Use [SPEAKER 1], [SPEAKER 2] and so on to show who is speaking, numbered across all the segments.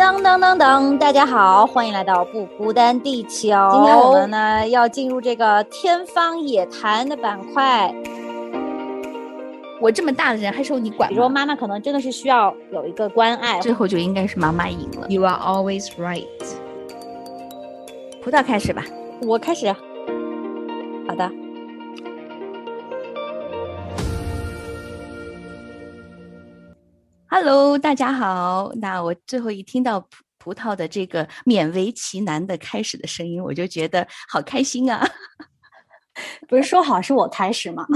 [SPEAKER 1] 当当当当，大家好，欢迎来到不孤单地球。今天我们呢要进入这个天方夜谭的板块。
[SPEAKER 2] 我这么大的人还受你管？
[SPEAKER 1] 比如说妈妈可能真的是需要有一个关爱，
[SPEAKER 2] 最后就应该是妈妈赢了。
[SPEAKER 3] You are always right。
[SPEAKER 2] 葡萄开始吧，
[SPEAKER 1] 我开始。好的。
[SPEAKER 2] Hello，大家好。那我最后一听到葡葡萄的这个勉为其难的开始的声音，我就觉得好开心啊！
[SPEAKER 1] 不是说好是我开始吗？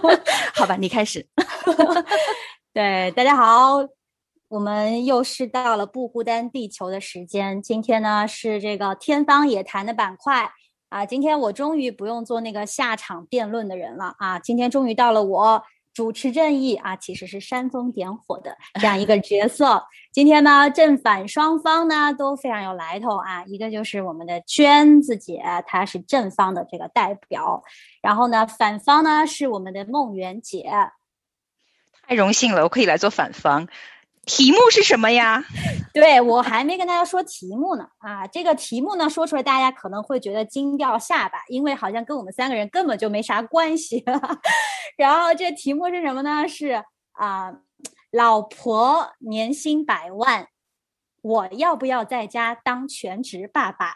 [SPEAKER 2] 好吧，你开始。
[SPEAKER 1] 对，大家好，我们又是到了不孤单地球的时间。今天呢是这个天方夜谭的板块啊。今天我终于不用做那个下场辩论的人了啊。今天终于到了我。主持正义啊，其实是煽风点火的 这样一个角色。今天呢，正反双方呢都非常有来头啊。一个就是我们的娟子姐，她是正方的这个代表，然后呢，反方呢是我们的梦圆姐。
[SPEAKER 3] 太荣幸了，我可以来做反方。题目是什么呀？
[SPEAKER 1] 对我还没跟大家说题目呢啊！这个题目呢说出来，大家可能会觉得惊掉下巴，因为好像跟我们三个人根本就没啥关系。然后这题目是什么呢？是啊，老婆年薪百万，我要不要在家当全职爸爸？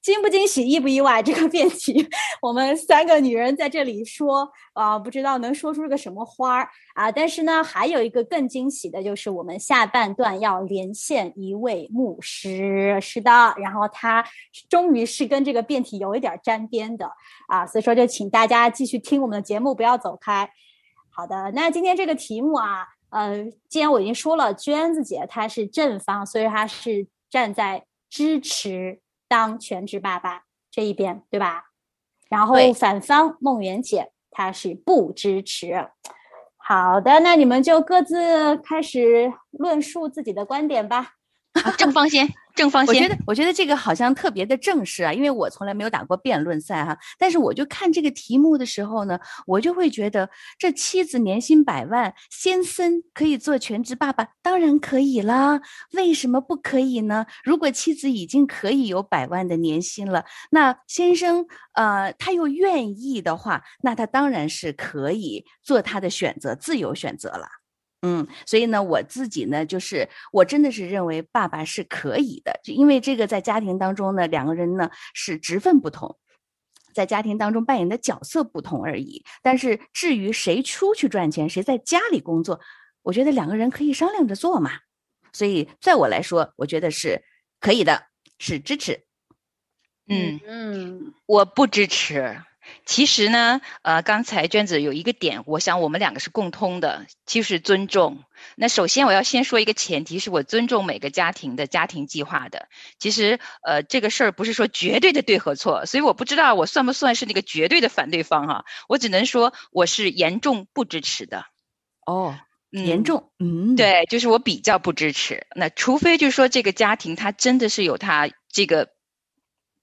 [SPEAKER 1] 惊不惊喜，意不意外？这个辩题，我们三个女人在这里说啊，不知道能说出个什么花儿啊！但是呢，还有一个更惊喜的，就是我们下半段要连线一位牧师，是的，然后他终于是跟这个辩题有一点沾边的啊，所以说就请大家继续听我们的节目，不要走开。好的，那今天这个题目啊，呃，既然我已经说了，娟子姐她是正方，所以她是站在支持。当全职爸爸这一边，对吧？然后反方梦圆姐她是不支持。好的，那你们就各自开始论述自己的观点吧。
[SPEAKER 3] 正方先。正方，
[SPEAKER 2] 我觉得我觉得这个好像特别的正式啊，因为我从来没有打过辩论赛哈。但是我就看这个题目的时候呢，我就会觉得这妻子年薪百万，先生可以做全职爸爸，当然可以啦。为什么不可以呢？如果妻子已经可以有百万的年薪了，那先生呃他又愿意的话，那他当然是可以做他的选择，自由选择了。嗯，所以呢，我自己呢，就是我真的是认为爸爸是可以的，就因为这个在家庭当中呢，两个人呢是职分不同，在家庭当中扮演的角色不同而已。但是至于谁出去赚钱，谁在家里工作，我觉得两个人可以商量着做嘛。所以在我来说，我觉得是可以的，是支持。
[SPEAKER 3] 嗯嗯，我不支持。其实呢，呃，刚才娟子有一个点，我想我们两个是共通的，就是尊重。那首先我要先说一个前提，是我尊重每个家庭的家庭计划的。其实，呃，这个事儿不是说绝对的对和错，所以我不知道我算不算是那个绝对的反对方哈。我只能说我是严重不支持的。
[SPEAKER 2] 哦，严重，嗯，
[SPEAKER 3] 对，就是我比较不支持。那除非就是说这个家庭他真的是有他这个。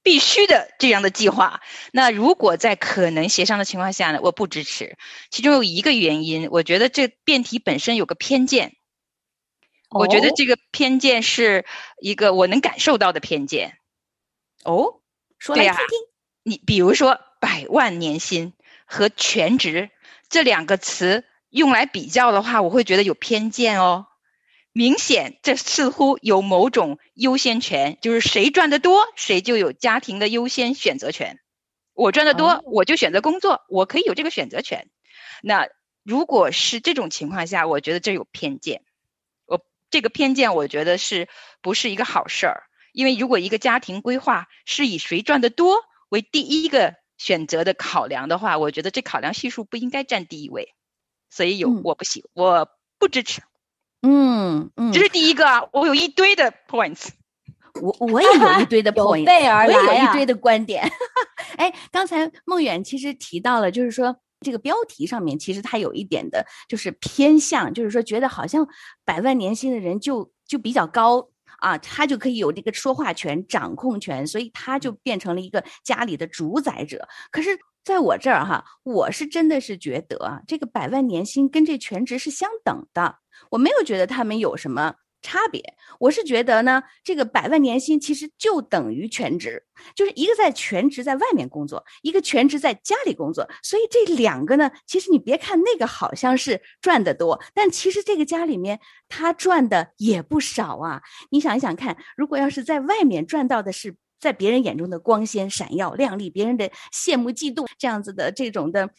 [SPEAKER 3] 必须的这样的计划，那如果在可能协商的情况下呢？我不支持。其中有一个原因，我觉得这辩题本身有个偏见。我觉得这个偏见是一个我能感受到的偏见。
[SPEAKER 2] 哦，说来听听。
[SPEAKER 3] 你比如说，百万年薪和全职这两个词用来比较的话，我会觉得有偏见哦。明显，这似乎有某种优先权，就是谁赚得多，谁就有家庭的优先选择权。我赚得多，我就选择工作，我可以有这个选择权。那如果是这种情况下，我觉得这有偏见。我这个偏见，我觉得是不是一个好事儿？因为如果一个家庭规划是以谁赚得多为第一个选择的考量的话，我觉得这考量系数不应该占第一位。所以有我不喜，我不支持。
[SPEAKER 2] 嗯嗯，
[SPEAKER 3] 这是第一个啊！我有一堆的 points，
[SPEAKER 2] 我我也有一堆的 point，
[SPEAKER 1] 我
[SPEAKER 2] 也有一堆的观点。哎，刚才孟远其实提到了，就是说这个标题上面其实他有一点的，就是偏向，就是说觉得好像百万年薪的人就就比较高啊，他就可以有这个说话权、掌控权，所以他就变成了一个家里的主宰者。可是在我这儿哈，我是真的是觉得啊，这个百万年薪跟这全职是相等的。我没有觉得他们有什么差别。我是觉得呢，这个百万年薪其实就等于全职，就是一个在全职在外面工作，一个全职在家里工作。所以这两个呢，其实你别看那个好像是赚得多，但其实这个家里面他赚的也不少啊。你想一想看，如果要是在外面赚到的是在别人眼中的光鲜闪耀亮丽，别人的羡慕嫉妒这样子的这种的。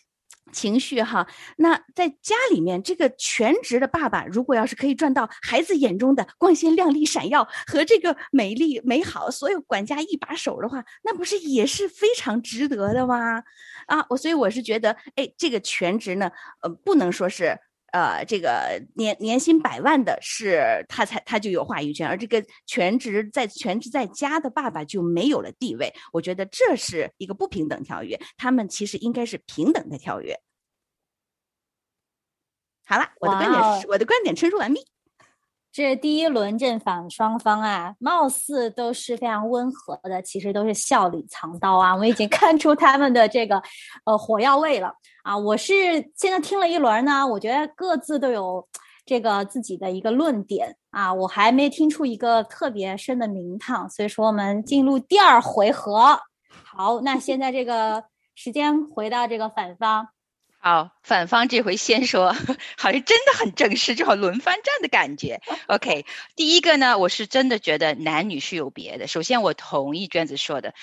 [SPEAKER 2] 情绪哈，那在家里面，这个全职的爸爸，如果要是可以赚到孩子眼中的光鲜亮丽、闪耀和这个美丽美好，所有管家一把手的话，那不是也是非常值得的吗？啊，我所以我是觉得，哎，这个全职呢，呃，不能说是。呃，这个年年薪百万的是他才他就有话语权，而这个全职在全职在家的爸爸就没有了地位。我觉得这是一个不平等条约，他们其实应该是平等的条约。好了，我的观点，我的观点陈述完毕。
[SPEAKER 1] 这第一轮正反双方啊，貌似都是非常温和的，其实都是笑里藏刀啊。我已经看出他们的这个呃火药味了啊。我是现在听了一轮呢，我觉得各自都有这个自己的一个论点啊，我还没听出一个特别深的名堂，所以说我们进入第二回合。好，那现在这个时间回到这个反方。
[SPEAKER 3] 好，反方这回先说，好像真的很正式，就好轮番战的感觉。OK，第一个呢，我是真的觉得男女是有别的。首先，我同意娟子说的，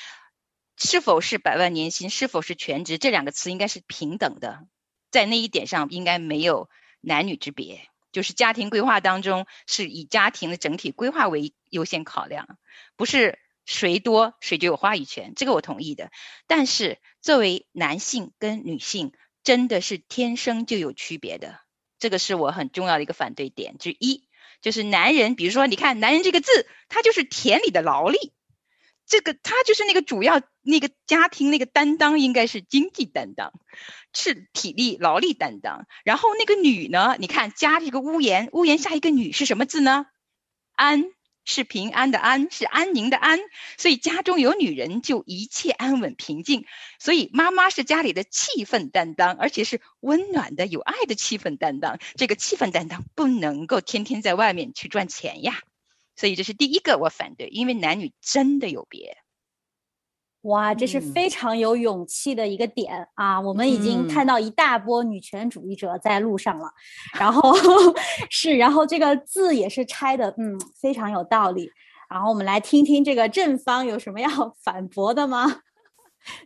[SPEAKER 3] 是否是百万年薪，是否是全职，这两个词应该是平等的，在那一点上应该没有男女之别。就是家庭规划当中是以家庭的整体规划为优先考量，不是谁多谁就有话语权，这个我同意的。但是作为男性跟女性。真的是天生就有区别的，这个是我很重要的一个反对点之一。就是男人，比如说，你看“男人”这个字，他就是田里的劳力，这个他就是那个主要那个家庭那个担当，应该是经济担当，是体力劳力担当。然后那个女呢，你看加这个屋檐，屋檐下一个女是什么字呢？安。是平安的安，是安宁的安，所以家中有女人就一切安稳平静。所以妈妈是家里的气氛担当，而且是温暖的、有爱的气氛担当。这个气氛担当不能够天天在外面去赚钱呀。所以这是第一个我反对，因为男女真的有别。
[SPEAKER 1] 哇，这是非常有勇气的一个点啊！我们已经看到一大波女权主义者在路上了，然后 是，然后这个字也是拆的，嗯，非常有道理。然后我们来听听这个正方有什么要反驳的吗？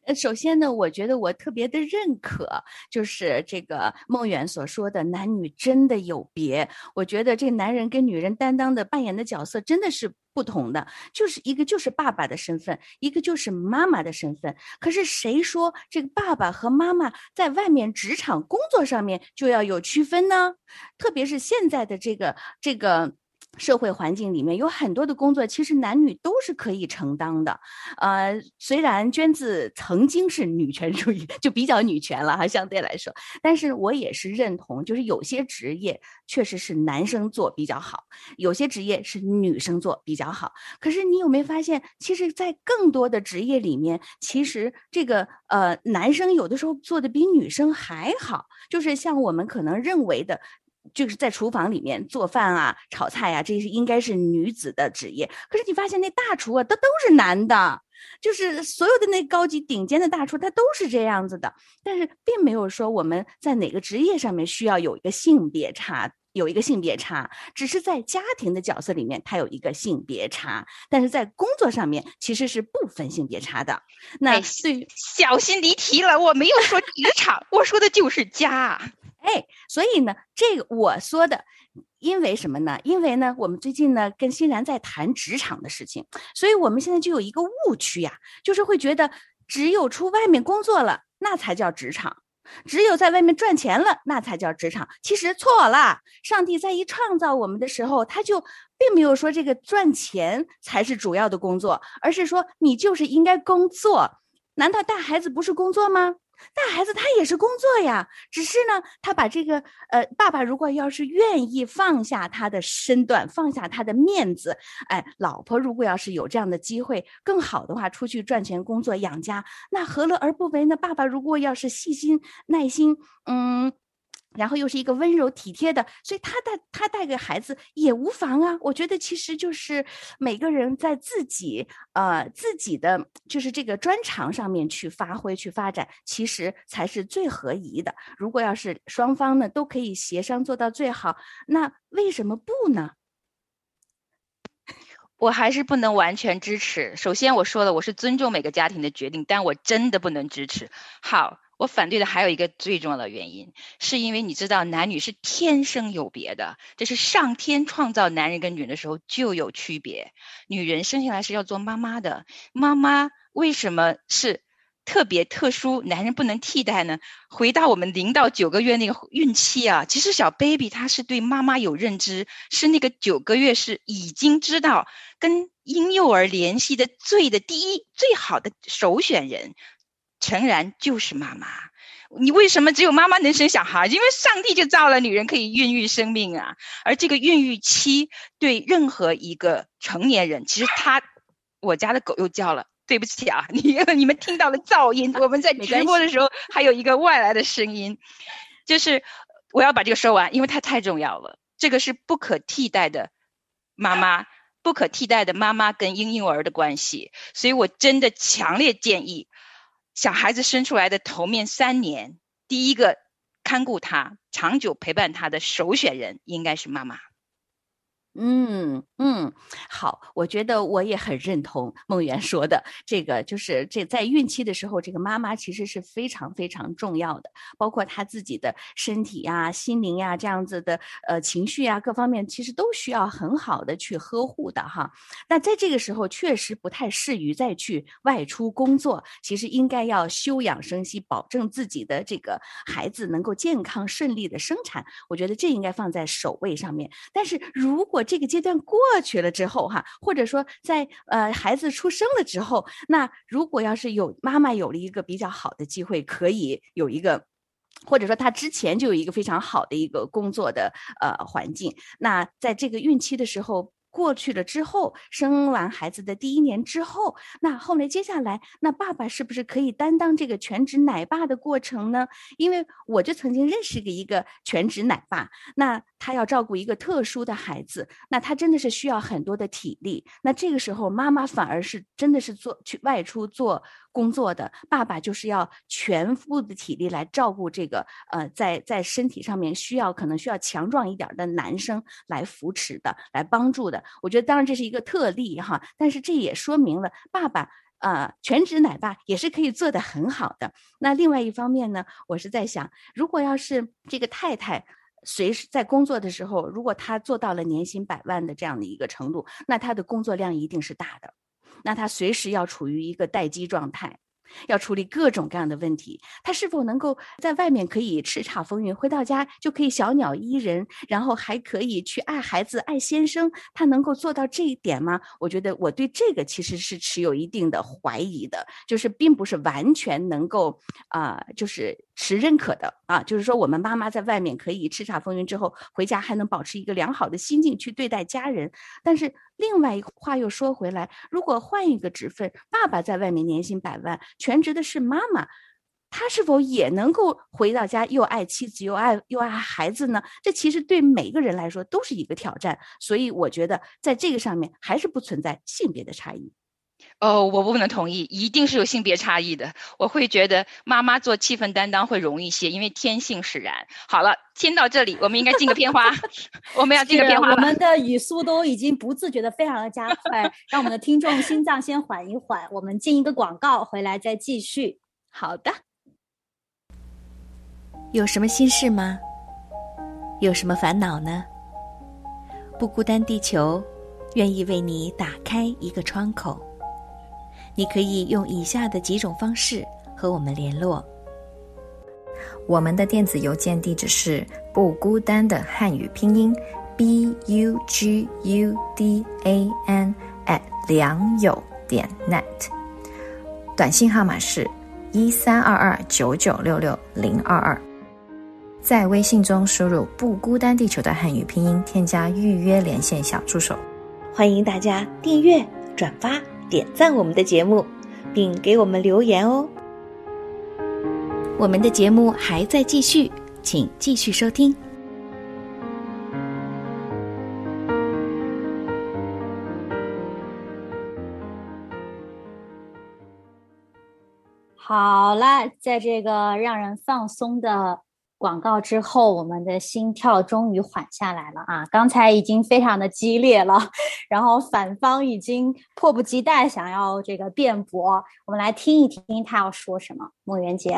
[SPEAKER 2] 呃，首先呢，我觉得我特别的认可，就是这个孟远所说的男女真的有别。我觉得这男人跟女人担当的扮演的角色真的是不同的，就是一个就是爸爸的身份，一个就是妈妈的身份。可是谁说这个爸爸和妈妈在外面职场工作上面就要有区分呢？特别是现在的这个这个。社会环境里面有很多的工作，其实男女都是可以承担的。呃，虽然娟子曾经是女权主义，就比较女权了哈，相对来说，但是我也是认同，就是有些职业确实是男生做比较好，有些职业是女生做比较好。可是你有没有发现，其实，在更多的职业里面，其实这个呃，男生有的时候做的比女生还好，就是像我们可能认为的。就是在厨房里面做饭啊、炒菜啊，这是应该是女子的职业。可是你发现那大厨啊，他都是男的，就是所有的那高级顶尖的大厨，他都是这样子的。但是并没有说我们在哪个职业上面需要有一个性别差，有一个性别差，只是在家庭的角色里面它有一个性别差，但是在工作上面其实是不分性别差的。那对，
[SPEAKER 3] 小心离题了，我没有说职场，我说的就是家。
[SPEAKER 2] 哎，所以呢，这个我说的，因为什么呢？因为呢，我们最近呢跟欣然在谈职场的事情，所以我们现在就有一个误区呀，就是会觉得只有出外面工作了，那才叫职场；只有在外面赚钱了，那才叫职场。其实错了，上帝在一创造我们的时候，他就并没有说这个赚钱才是主要的工作，而是说你就是应该工作。难道带孩子不是工作吗？带孩子他也是工作呀，只是呢，他把这个呃，爸爸如果要是愿意放下他的身段，放下他的面子，哎，老婆如果要是有这样的机会，更好的话，出去赚钱工作养家，那何乐而不为呢？爸爸如果要是细心耐心，嗯。然后又是一个温柔体贴的，所以他带他带给孩子也无妨啊。我觉得其实就是每个人在自己呃自己的就是这个专长上面去发挥去发展，其实才是最合宜的。如果要是双方呢都可以协商做到最好，那为什么不呢？
[SPEAKER 3] 我还是不能完全支持。首先我说了，我是尊重每个家庭的决定，但我真的不能支持。好。我反对的还有一个最重要的原因，是因为你知道男女是天生有别的，这是上天创造男人跟女人的时候就有区别。女人生下来是要做妈妈的，妈妈为什么是特别特殊，男人不能替代呢？回到我们零到九个月那个孕期啊，其实小 baby 他是对妈妈有认知，是那个九个月是已经知道跟婴幼儿联系的最的第一最好的首选人。诚然就是妈妈，你为什么只有妈妈能生小孩？因为上帝就造了女人可以孕育生命啊。而这个孕育期对任何一个成年人，其实他，我家的狗又叫了，对不起啊，你 你们听到了噪音。我们在直播的时候还有一个外来的声音，就是我要把这个说完，因为它太重要了。这个是不可替代的妈妈，不可替代的妈妈跟婴幼儿的关系，所以我真的强烈建议。小孩子生出来的头面三年，第一个看顾他、长久陪伴他的首选人应该是妈妈。
[SPEAKER 2] 嗯嗯，好，我觉得我也很认同梦圆说的这个，就是这在孕期的时候，这个妈妈其实是非常非常重要的，包括她自己的身体呀、心灵呀这样子的呃情绪呀各方面，其实都需要很好的去呵护的哈。那在这个时候，确实不太适于再去外出工作，其实应该要休养生息，保证自己的这个孩子能够健康顺利的生产。我觉得这应该放在首位上面。但是如果这个阶段过去了之后，哈，或者说在呃孩子出生了之后，那如果要是有妈妈有了一个比较好的机会，可以有一个，或者说她之前就有一个非常好的一个工作的呃环境，那在这个孕期的时候。过去了之后，生完孩子的第一年之后，那后来接下来，那爸爸是不是可以担当这个全职奶爸的过程呢？因为我就曾经认识个一个全职奶爸，那他要照顾一个特殊的孩子，那他真的是需要很多的体力。那这个时候，妈妈反而是真的是做去外出做工作的，爸爸就是要全部的体力来照顾这个呃，在在身体上面需要可能需要强壮一点的男生来扶持的，来帮助的。我觉得当然这是一个特例哈，但是这也说明了爸爸啊，全职奶爸也是可以做得很好的。那另外一方面呢，我是在想，如果要是这个太太随时在工作的时候，如果他做到了年薪百万的这样的一个程度，那他的工作量一定是大的，那他随时要处于一个待机状态。要处理各种各样的问题，他是否能够在外面可以叱咤风云，回到家就可以小鸟依人，然后还可以去爱孩子、爱先生？他能够做到这一点吗？我觉得我对这个其实是持有一定的怀疑的，就是并不是完全能够啊，就是是认可的啊。就是说，我们妈妈在外面可以叱咤风云之后，回家还能保持一个良好的心境去对待家人，但是。另外一话又说回来，如果换一个职分，爸爸在外面年薪百万，全职的是妈妈，他是否也能够回到家又爱妻子又爱又爱孩子呢？这其实对每个人来说都是一个挑战，所以我觉得在这个上面还是不存在性别的差异。
[SPEAKER 3] 哦，我不能同意，一定是有性别差异的。我会觉得妈妈做气氛担当会容易些，因为天性使然。好了，听到这里，我们应该进个片花，我们要进个片花。
[SPEAKER 1] 我们的语速都已经不自觉的非常的加快，让我们的听众心脏先缓一缓。我们进一个广告，回来再继续。
[SPEAKER 2] 好的。有什么心事吗？有什么烦恼呢？不孤单，地球愿意为你打开一个窗口。你可以用以下的几种方式和我们联络。
[SPEAKER 4] 我们的电子邮件地址是不孤单的汉语拼音 b u g u d a n at 良友点 net，短信号码是一三二二九九六六零二二，在微信中输入“不孤单地球”的汉语拼音，添加预约连线小助手。
[SPEAKER 2] 欢迎大家订阅转发。点赞我们的节目，并给我们留言哦。我们的节目还在继续，请继续收听。
[SPEAKER 1] 好了，在这个让人放松的广告之后，我们的心跳终于缓下来了啊！刚才已经非常的激烈了，然后反方已经迫不及待想要这个辩驳，我们来听一听他要说什么。孟元杰。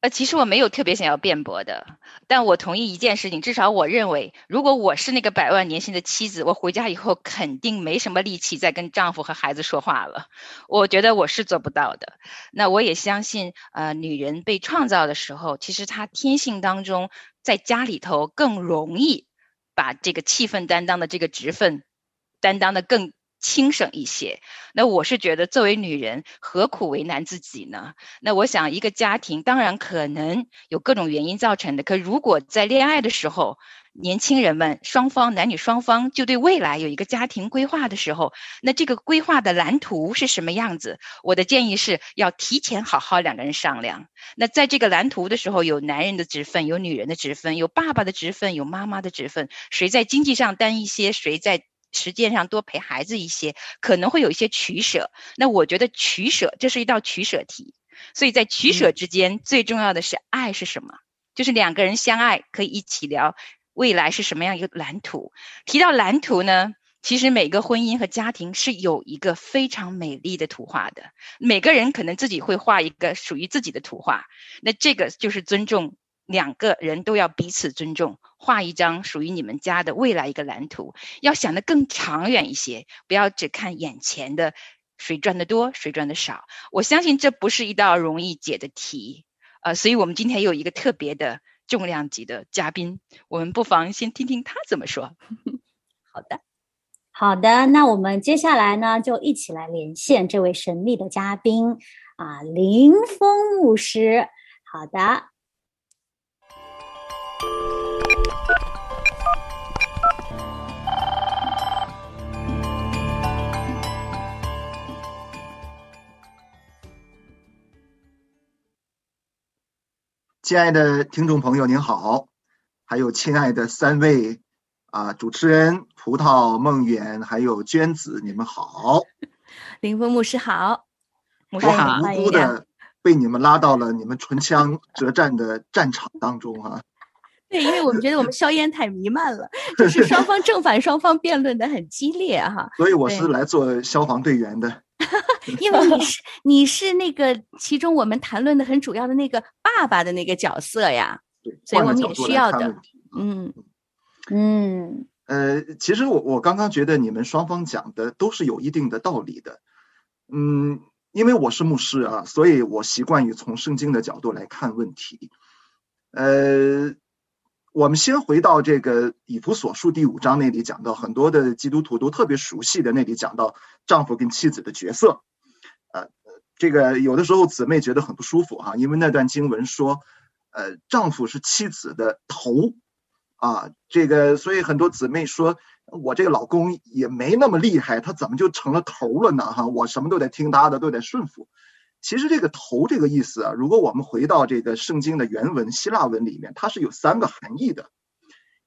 [SPEAKER 3] 呃，其实我没有特别想要辩驳的，但我同意一件事情，至少我认为，如果我是那个百万年薪的妻子，我回家以后肯定没什么力气再跟丈夫和孩子说话了。我觉得我是做不到的。那我也相信，呃，女人被创造的时候，其实她天性当中在家里头更容易把这个气氛担当的这个职分担当的更。轻省一些，那我是觉得作为女人，何苦为难自己呢？那我想，一个家庭当然可能有各种原因造成的，可如果在恋爱的时候，年轻人们双方男女双方就对未来有一个家庭规划的时候，那这个规划的蓝图是什么样子？我的建议是要提前好好两个人商量。那在这个蓝图的时候，有男人的职分，有女人的职分，有爸爸的职分，有妈妈的职分，谁在经济上担一些，谁在。实践上多陪孩子一些，可能会有一些取舍。那我觉得取舍，这是一道取舍题。所以在取舍之间，最重要的是爱是什么？就是两个人相爱，可以一起聊未来是什么样一个蓝图。提到蓝图呢，其实每个婚姻和家庭是有一个非常美丽的图画的。每个人可能自己会画一个属于自己的图画。那这个就是尊重。两个人都要彼此尊重，画一张属于你们家的未来一个蓝图，要想得更长远一些，不要只看眼前的谁赚的多，谁赚的少。我相信这不是一道容易解的题，呃，所以我们今天有一个特别的重量级的嘉宾，我们不妨先听听他怎么说。
[SPEAKER 1] 好的，好的，那我们接下来呢，就一起来连线这位神秘的嘉宾啊，林峰牧师。好的。
[SPEAKER 5] 亲爱的听众朋友，您好，还有亲爱的三位啊主持人葡萄、梦远还有娟子，你们好。
[SPEAKER 2] 林峰牧师好，
[SPEAKER 3] 牧师好。
[SPEAKER 5] 无辜的被你们拉到了你们唇枪舌战的战场当中啊。
[SPEAKER 2] 对，因为我们觉得我们硝烟太弥漫了，就是双方正反双方辩论的很激烈哈。
[SPEAKER 5] 所以我是来做消防队员的。
[SPEAKER 2] 因为你是你是那个其中我们谈论的很主要的那个爸爸的那个角色呀，所以我们也需要的。嗯
[SPEAKER 1] 嗯
[SPEAKER 5] 呃，其实我我刚刚觉得你们双方讲的都是有一定的道理的。嗯，因为我是牧师啊，所以我习惯于从圣经的角度来看问题。呃，我们先回到这个以弗所书第五章那里讲到，很多的基督徒都特别熟悉的那里讲到丈夫跟妻子的角色。呃，这个有的时候姊妹觉得很不舒服哈，因为那段经文说，呃，丈夫是妻子的头，啊，这个所以很多姊妹说，我这个老公也没那么厉害，他怎么就成了头了呢？哈，我什么都得听他的，都得顺服。其实这个头这个意思啊，如果我们回到这个圣经的原文希腊文里面，它是有三个含义的。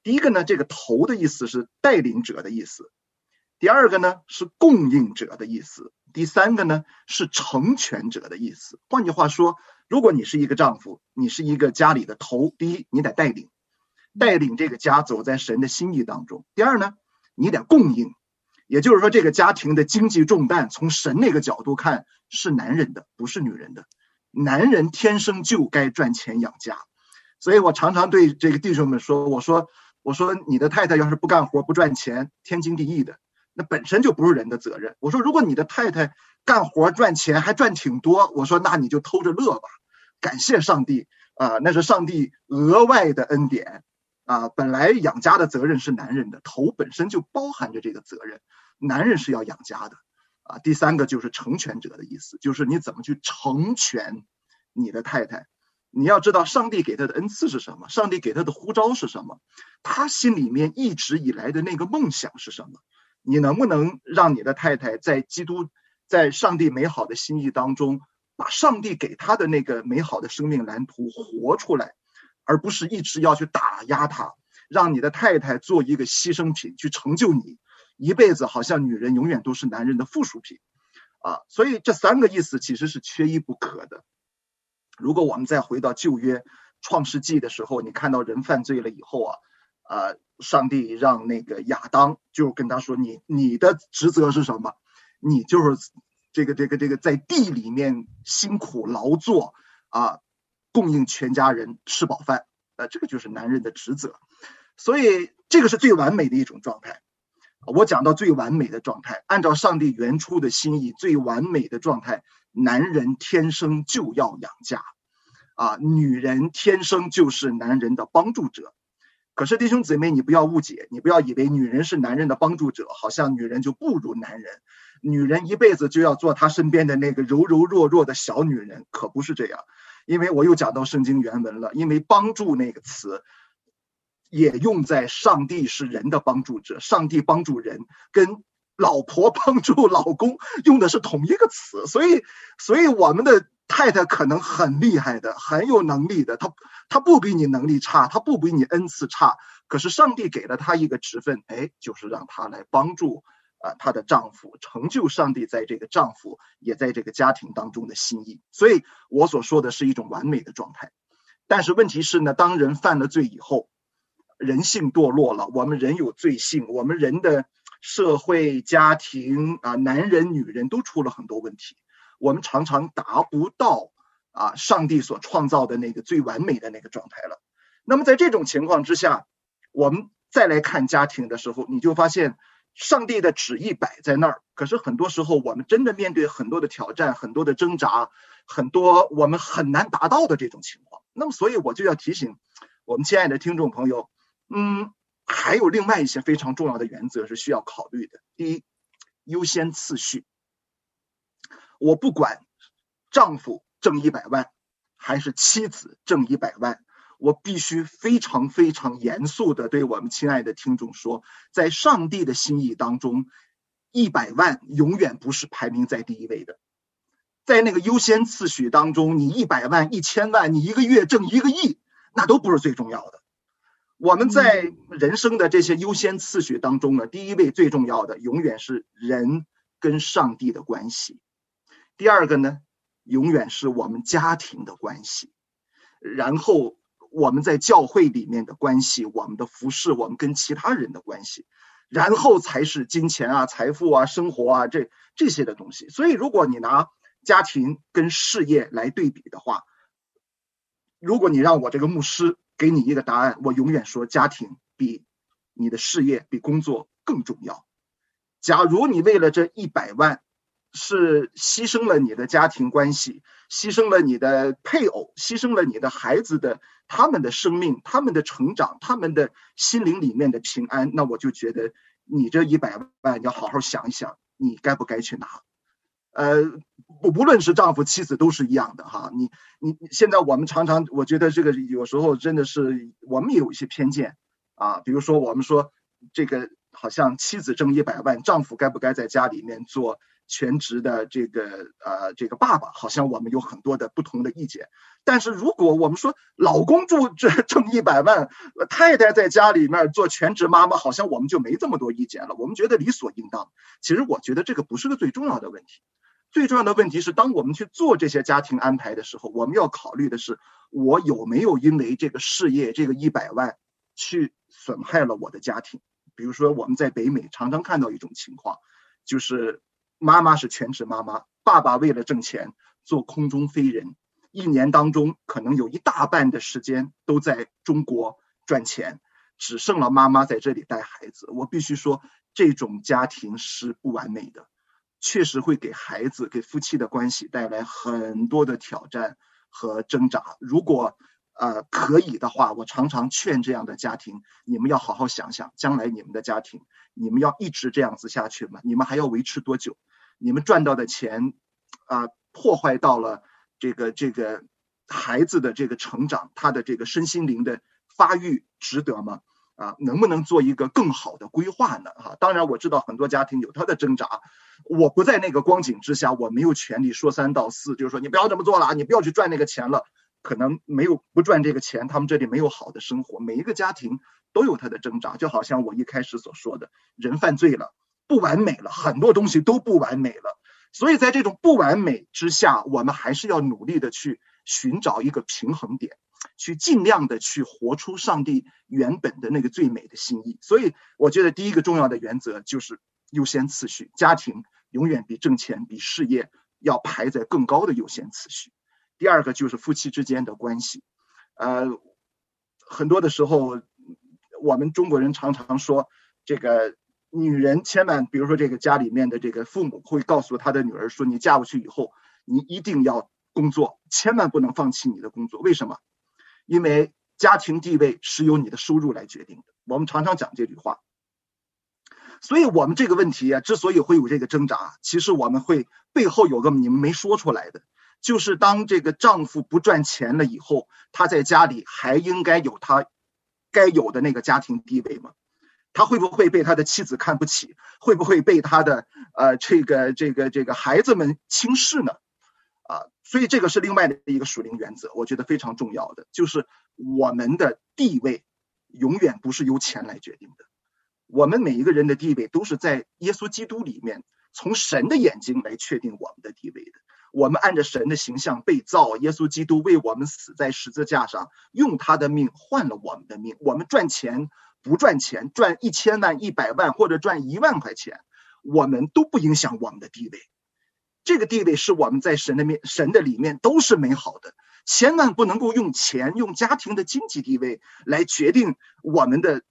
[SPEAKER 5] 第一个呢，这个头的意思是带领者的意思。第二个呢是供应者的意思，第三个呢是成全者的意思。换句话说，如果你是一个丈夫，你是一个家里的头，第一你得带领，带领这个家走在神的心意当中；第二呢，你得供应，也就是说这个家庭的经济重担从神那个角度看是男人的，不是女人的。男人天生就该赚钱养家，所以我常常对这个弟兄们说：“我说，我说你的太太要是不干活不赚钱，天经地义的。”那本身就不是人的责任。我说，如果你的太太干活赚钱还赚挺多，我说那你就偷着乐吧，感谢上帝啊，那是上帝额外的恩典啊。本来养家的责任是男人的，头本身就包含着这个责任，男人是要养家的啊。第三个就是成全者的意思，就是你怎么去成全你的太太。你要知道上帝给他的恩赐是什么，上帝给他的呼召是什么，他心里面一直以来的那个梦想是什么。你能不能让你的太太在基督、在上帝美好的心意当中，把上帝给她的那个美好的生命蓝图活出来，而不是一直要去打压他，让你的太太做一个牺牲品去成就你，一辈子好像女人永远都是男人的附属品，啊，所以这三个意思其实是缺一不可的。如果我们再回到旧约创世纪的时候，你看到人犯罪了以后啊，啊，上帝让那个亚当就跟他说：“你你的职责是什么？你就是这个这个这个在地里面辛苦劳作啊。”供应全家人吃饱饭，呃，这个就是男人的职责，所以这个是最完美的一种状态。我讲到最完美的状态，按照上帝原初的心意，最完美的状态，男人天生就要养家，啊，女人天生就是男人的帮助者。可是弟兄姊妹，你不要误解，你不要以为女人是男人的帮助者，好像女人就不如男人，女人一辈子就要做他身边的那个柔柔弱弱的小女人，可不是这样。因为我又讲到圣经原文了，因为“帮助”那个词，也用在上帝是人的帮助者，上帝帮助人，跟老婆帮助老公用的是同一个词，所以，所以我们的太太可能很厉害的，很有能力的，她她不比你能力差，她不比你恩赐差，可是上帝给了她一个职分，哎，就是让她来帮助。啊，她的丈夫成就上帝在这个丈夫也在这个家庭当中的心意，所以我所说的是一种完美的状态。但是问题是呢，当人犯了罪以后，人性堕落了，我们人有罪性，我们人的社会、家庭啊，男人、女人都出了很多问题，我们常常达不到啊上帝所创造的那个最完美的那个状态了。那么在这种情况之下，我们再来看家庭的时候，你就发现。上帝的旨意摆在那儿，可是很多时候我们真的面对很多的挑战、很多的挣扎、很多我们很难达到的这种情况。那么，所以我就要提醒我们亲爱的听众朋友，嗯，还有另外一些非常重要的原则是需要考虑的。第一，优先次序。我不管丈夫挣一百万，还是妻子挣一百万。我必须非常非常严肃的对我们亲爱的听众说，在上帝的心意当中，一百万永远不是排名在第一位的，在那个优先次序当中，你一百万、一千万，你一个月挣一个亿，那都不是最重要的。我们在人生的这些优先次序当中呢，第一位最重要的永远是人跟上帝的关系，第二个呢，永远是我们家庭的关系，然后。我们在教会里面的关系，我们的服饰，我们跟其他人的关系，然后才是金钱啊、财富啊、生活啊这这些的东西。所以，如果你拿家庭跟事业来对比的话，如果你让我这个牧师给你一个答案，我永远说家庭比你的事业、比工作更重要。假如你为了这一百万，是牺牲了你的家庭关系，牺牲了你的配偶，牺牲了你的孩子的他们的生命、他们的成长、他们的心灵里面的平安，那我就觉得你这一百万你要好好想一想，你该不该去拿？呃，不，不论是丈夫妻子都是一样的哈。你你现在我们常常，我觉得这个有时候真的是我们也有一些偏见啊。比如说我们说这个好像妻子挣一百万，丈夫该不该在家里面做？全职的这个呃，这个爸爸好像我们有很多的不同的意见，但是如果我们说老公住这挣一百万，太太在家里面做全职妈妈，好像我们就没这么多意见了。我们觉得理所应当。其实我觉得这个不是个最重要的问题，最重要的问题是，当我们去做这些家庭安排的时候，我们要考虑的是，我有没有因为这个事业这个一百万去损害了我的家庭。比如说我们在北美常常看到一种情况，就是。妈妈是全职妈妈，爸爸为了挣钱做空中飞人，一年当中可能有一大半的时间都在中国赚钱，只剩了妈妈在这里带孩子。我必须说，这种家庭是不完美的，确实会给孩子、给夫妻的关系带来很多的挑战和挣扎。如果呃可以的话，我常常劝这样的家庭，你们要好好想想，将来你们的家庭，你们要一直这样子下去吗？你们还要维持多久？你们赚到的钱，啊，破坏到了这个这个孩子的这个成长，他的这个身心灵的发育，值得吗？啊，能不能做一个更好的规划呢？哈，当然我知道很多家庭有他的挣扎，我不在那个光景之下，我没有权利说三道四，就是说你不要这么做了啊，你不要去赚那个钱了。可能没有不赚这个钱，他们这里没有好的生活。每一个家庭都有他的挣扎，就好像我一开始所说的，人犯罪了，不完美了，很多东西都不完美了。所以在这种不完美之下，我们还是要努力的去寻找一个平衡点，去尽量的去活出上帝原本的那个最美的心意。所以我觉得第一个重要的原则就是优先次序，家庭永远比挣钱、比事业要排在更高的优先次序。第二个就是夫妻之间的关系，呃，很多的时候，我们中国人常常说，这个女人千万，比如说这个家里面的这个父母会告诉他的女儿说，你嫁过去以后，你一定要工作，千万不能放弃你的工作。为什么？因为家庭地位是由你的收入来决定的。我们常常讲这句话，所以我们这个问题啊，之所以会有这个挣扎，其实我们会背后有个你们没说出来的。就是当这个丈夫不赚钱了以后，他在家里还应该有他该有的那个家庭地位吗？他会不会被他的妻子看不起？会不会被他的呃这个这个这个孩子们轻视呢？啊，所以这个是另外的一个属灵原则，我觉得非常重要的，就是我们的地位永远不是由钱来决定的，我们每一个人的地位都是在耶稣基督里面，从神的眼睛来确定我们的地位的。我们按着神的形象被造，耶稣基督为我们死在十字架上，用他的命换了我们的命。我们赚钱不赚钱，赚一千万、一百万或者赚一万块钱，我们都不影响我们的地位。这个地位是我们在神的面、神的里面都是美好的。千万不能够用钱、用家庭的经济地位来决定我们的、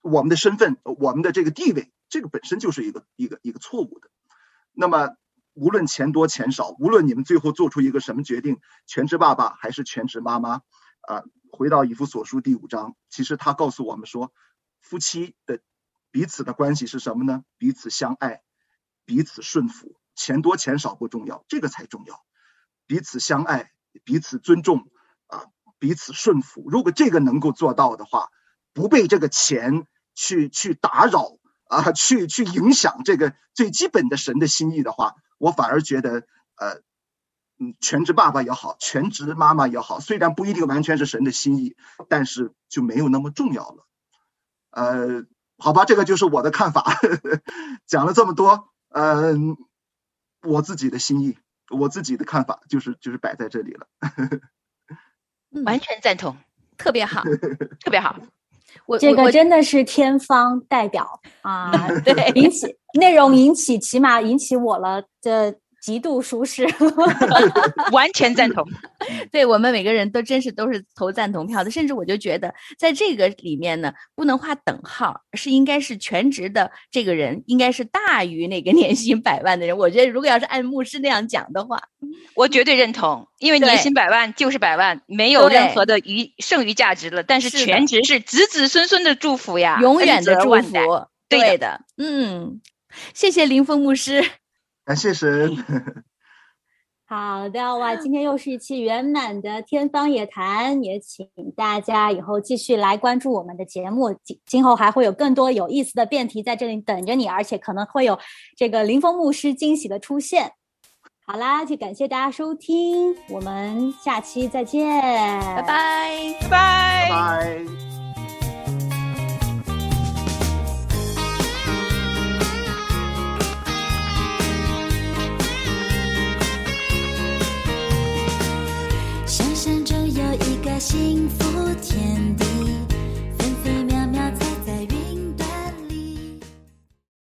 [SPEAKER 5] 我们的身份、我们的这个地位。这个本身就是一个一个一个错误的。那么。无论钱多钱少，无论你们最后做出一个什么决定，全职爸爸还是全职妈妈，啊，回到以弗所书第五章，其实他告诉我们说，夫妻的彼此的关系是什么呢？彼此相爱，彼此顺服，钱多钱少不重要，这个才重要。彼此相爱，彼此尊重，啊，彼此顺服。如果这个能够做到的话，不被这个钱去去打扰啊，去去影响这个最基本的神的心意的话。我反而觉得，呃，嗯，全职爸爸也好，全职妈妈也好，虽然不一定完全是神的心意，但是就没有那么重要了。呃，好吧，这个就是我的看法。讲了这么多，嗯，我自己的心意，我自己的看法就是就是摆在这里了。
[SPEAKER 3] 完全赞同，
[SPEAKER 2] 特别好，
[SPEAKER 3] 特别好。
[SPEAKER 2] 我
[SPEAKER 1] 这个真的是天方代表啊！对，引起内容引起，起码引起我了的极度舒适，
[SPEAKER 3] 完全赞同。
[SPEAKER 2] 对我们每个人都真是都是投赞同票的，甚至我就觉得在这个里面呢，不能画等号，是应该是全职的这个人应该是大于那个年薪百万的人。我觉得如果要是按牧师那样讲的话，
[SPEAKER 3] 我绝对认同，因为年薪百万就是百万，没有任何的余剩余价值了。但是全职是子子孙孙的祝福呀，
[SPEAKER 2] 永远的祝福。
[SPEAKER 3] 对
[SPEAKER 2] 的，嗯，谢谢林峰牧师。
[SPEAKER 5] 感谢神。
[SPEAKER 1] 好的哇，今天又是一期圆满的天方夜谭，也请大家以后继续来关注我们的节目，今今后还会有更多有意思的辩题在这里等着你，而且可能会有这个林峰牧师惊喜的出现。好啦，就感谢大家收听，我们下期再见，
[SPEAKER 2] 拜
[SPEAKER 3] 拜，
[SPEAKER 5] 拜拜。
[SPEAKER 6] 想象一个幸福天地。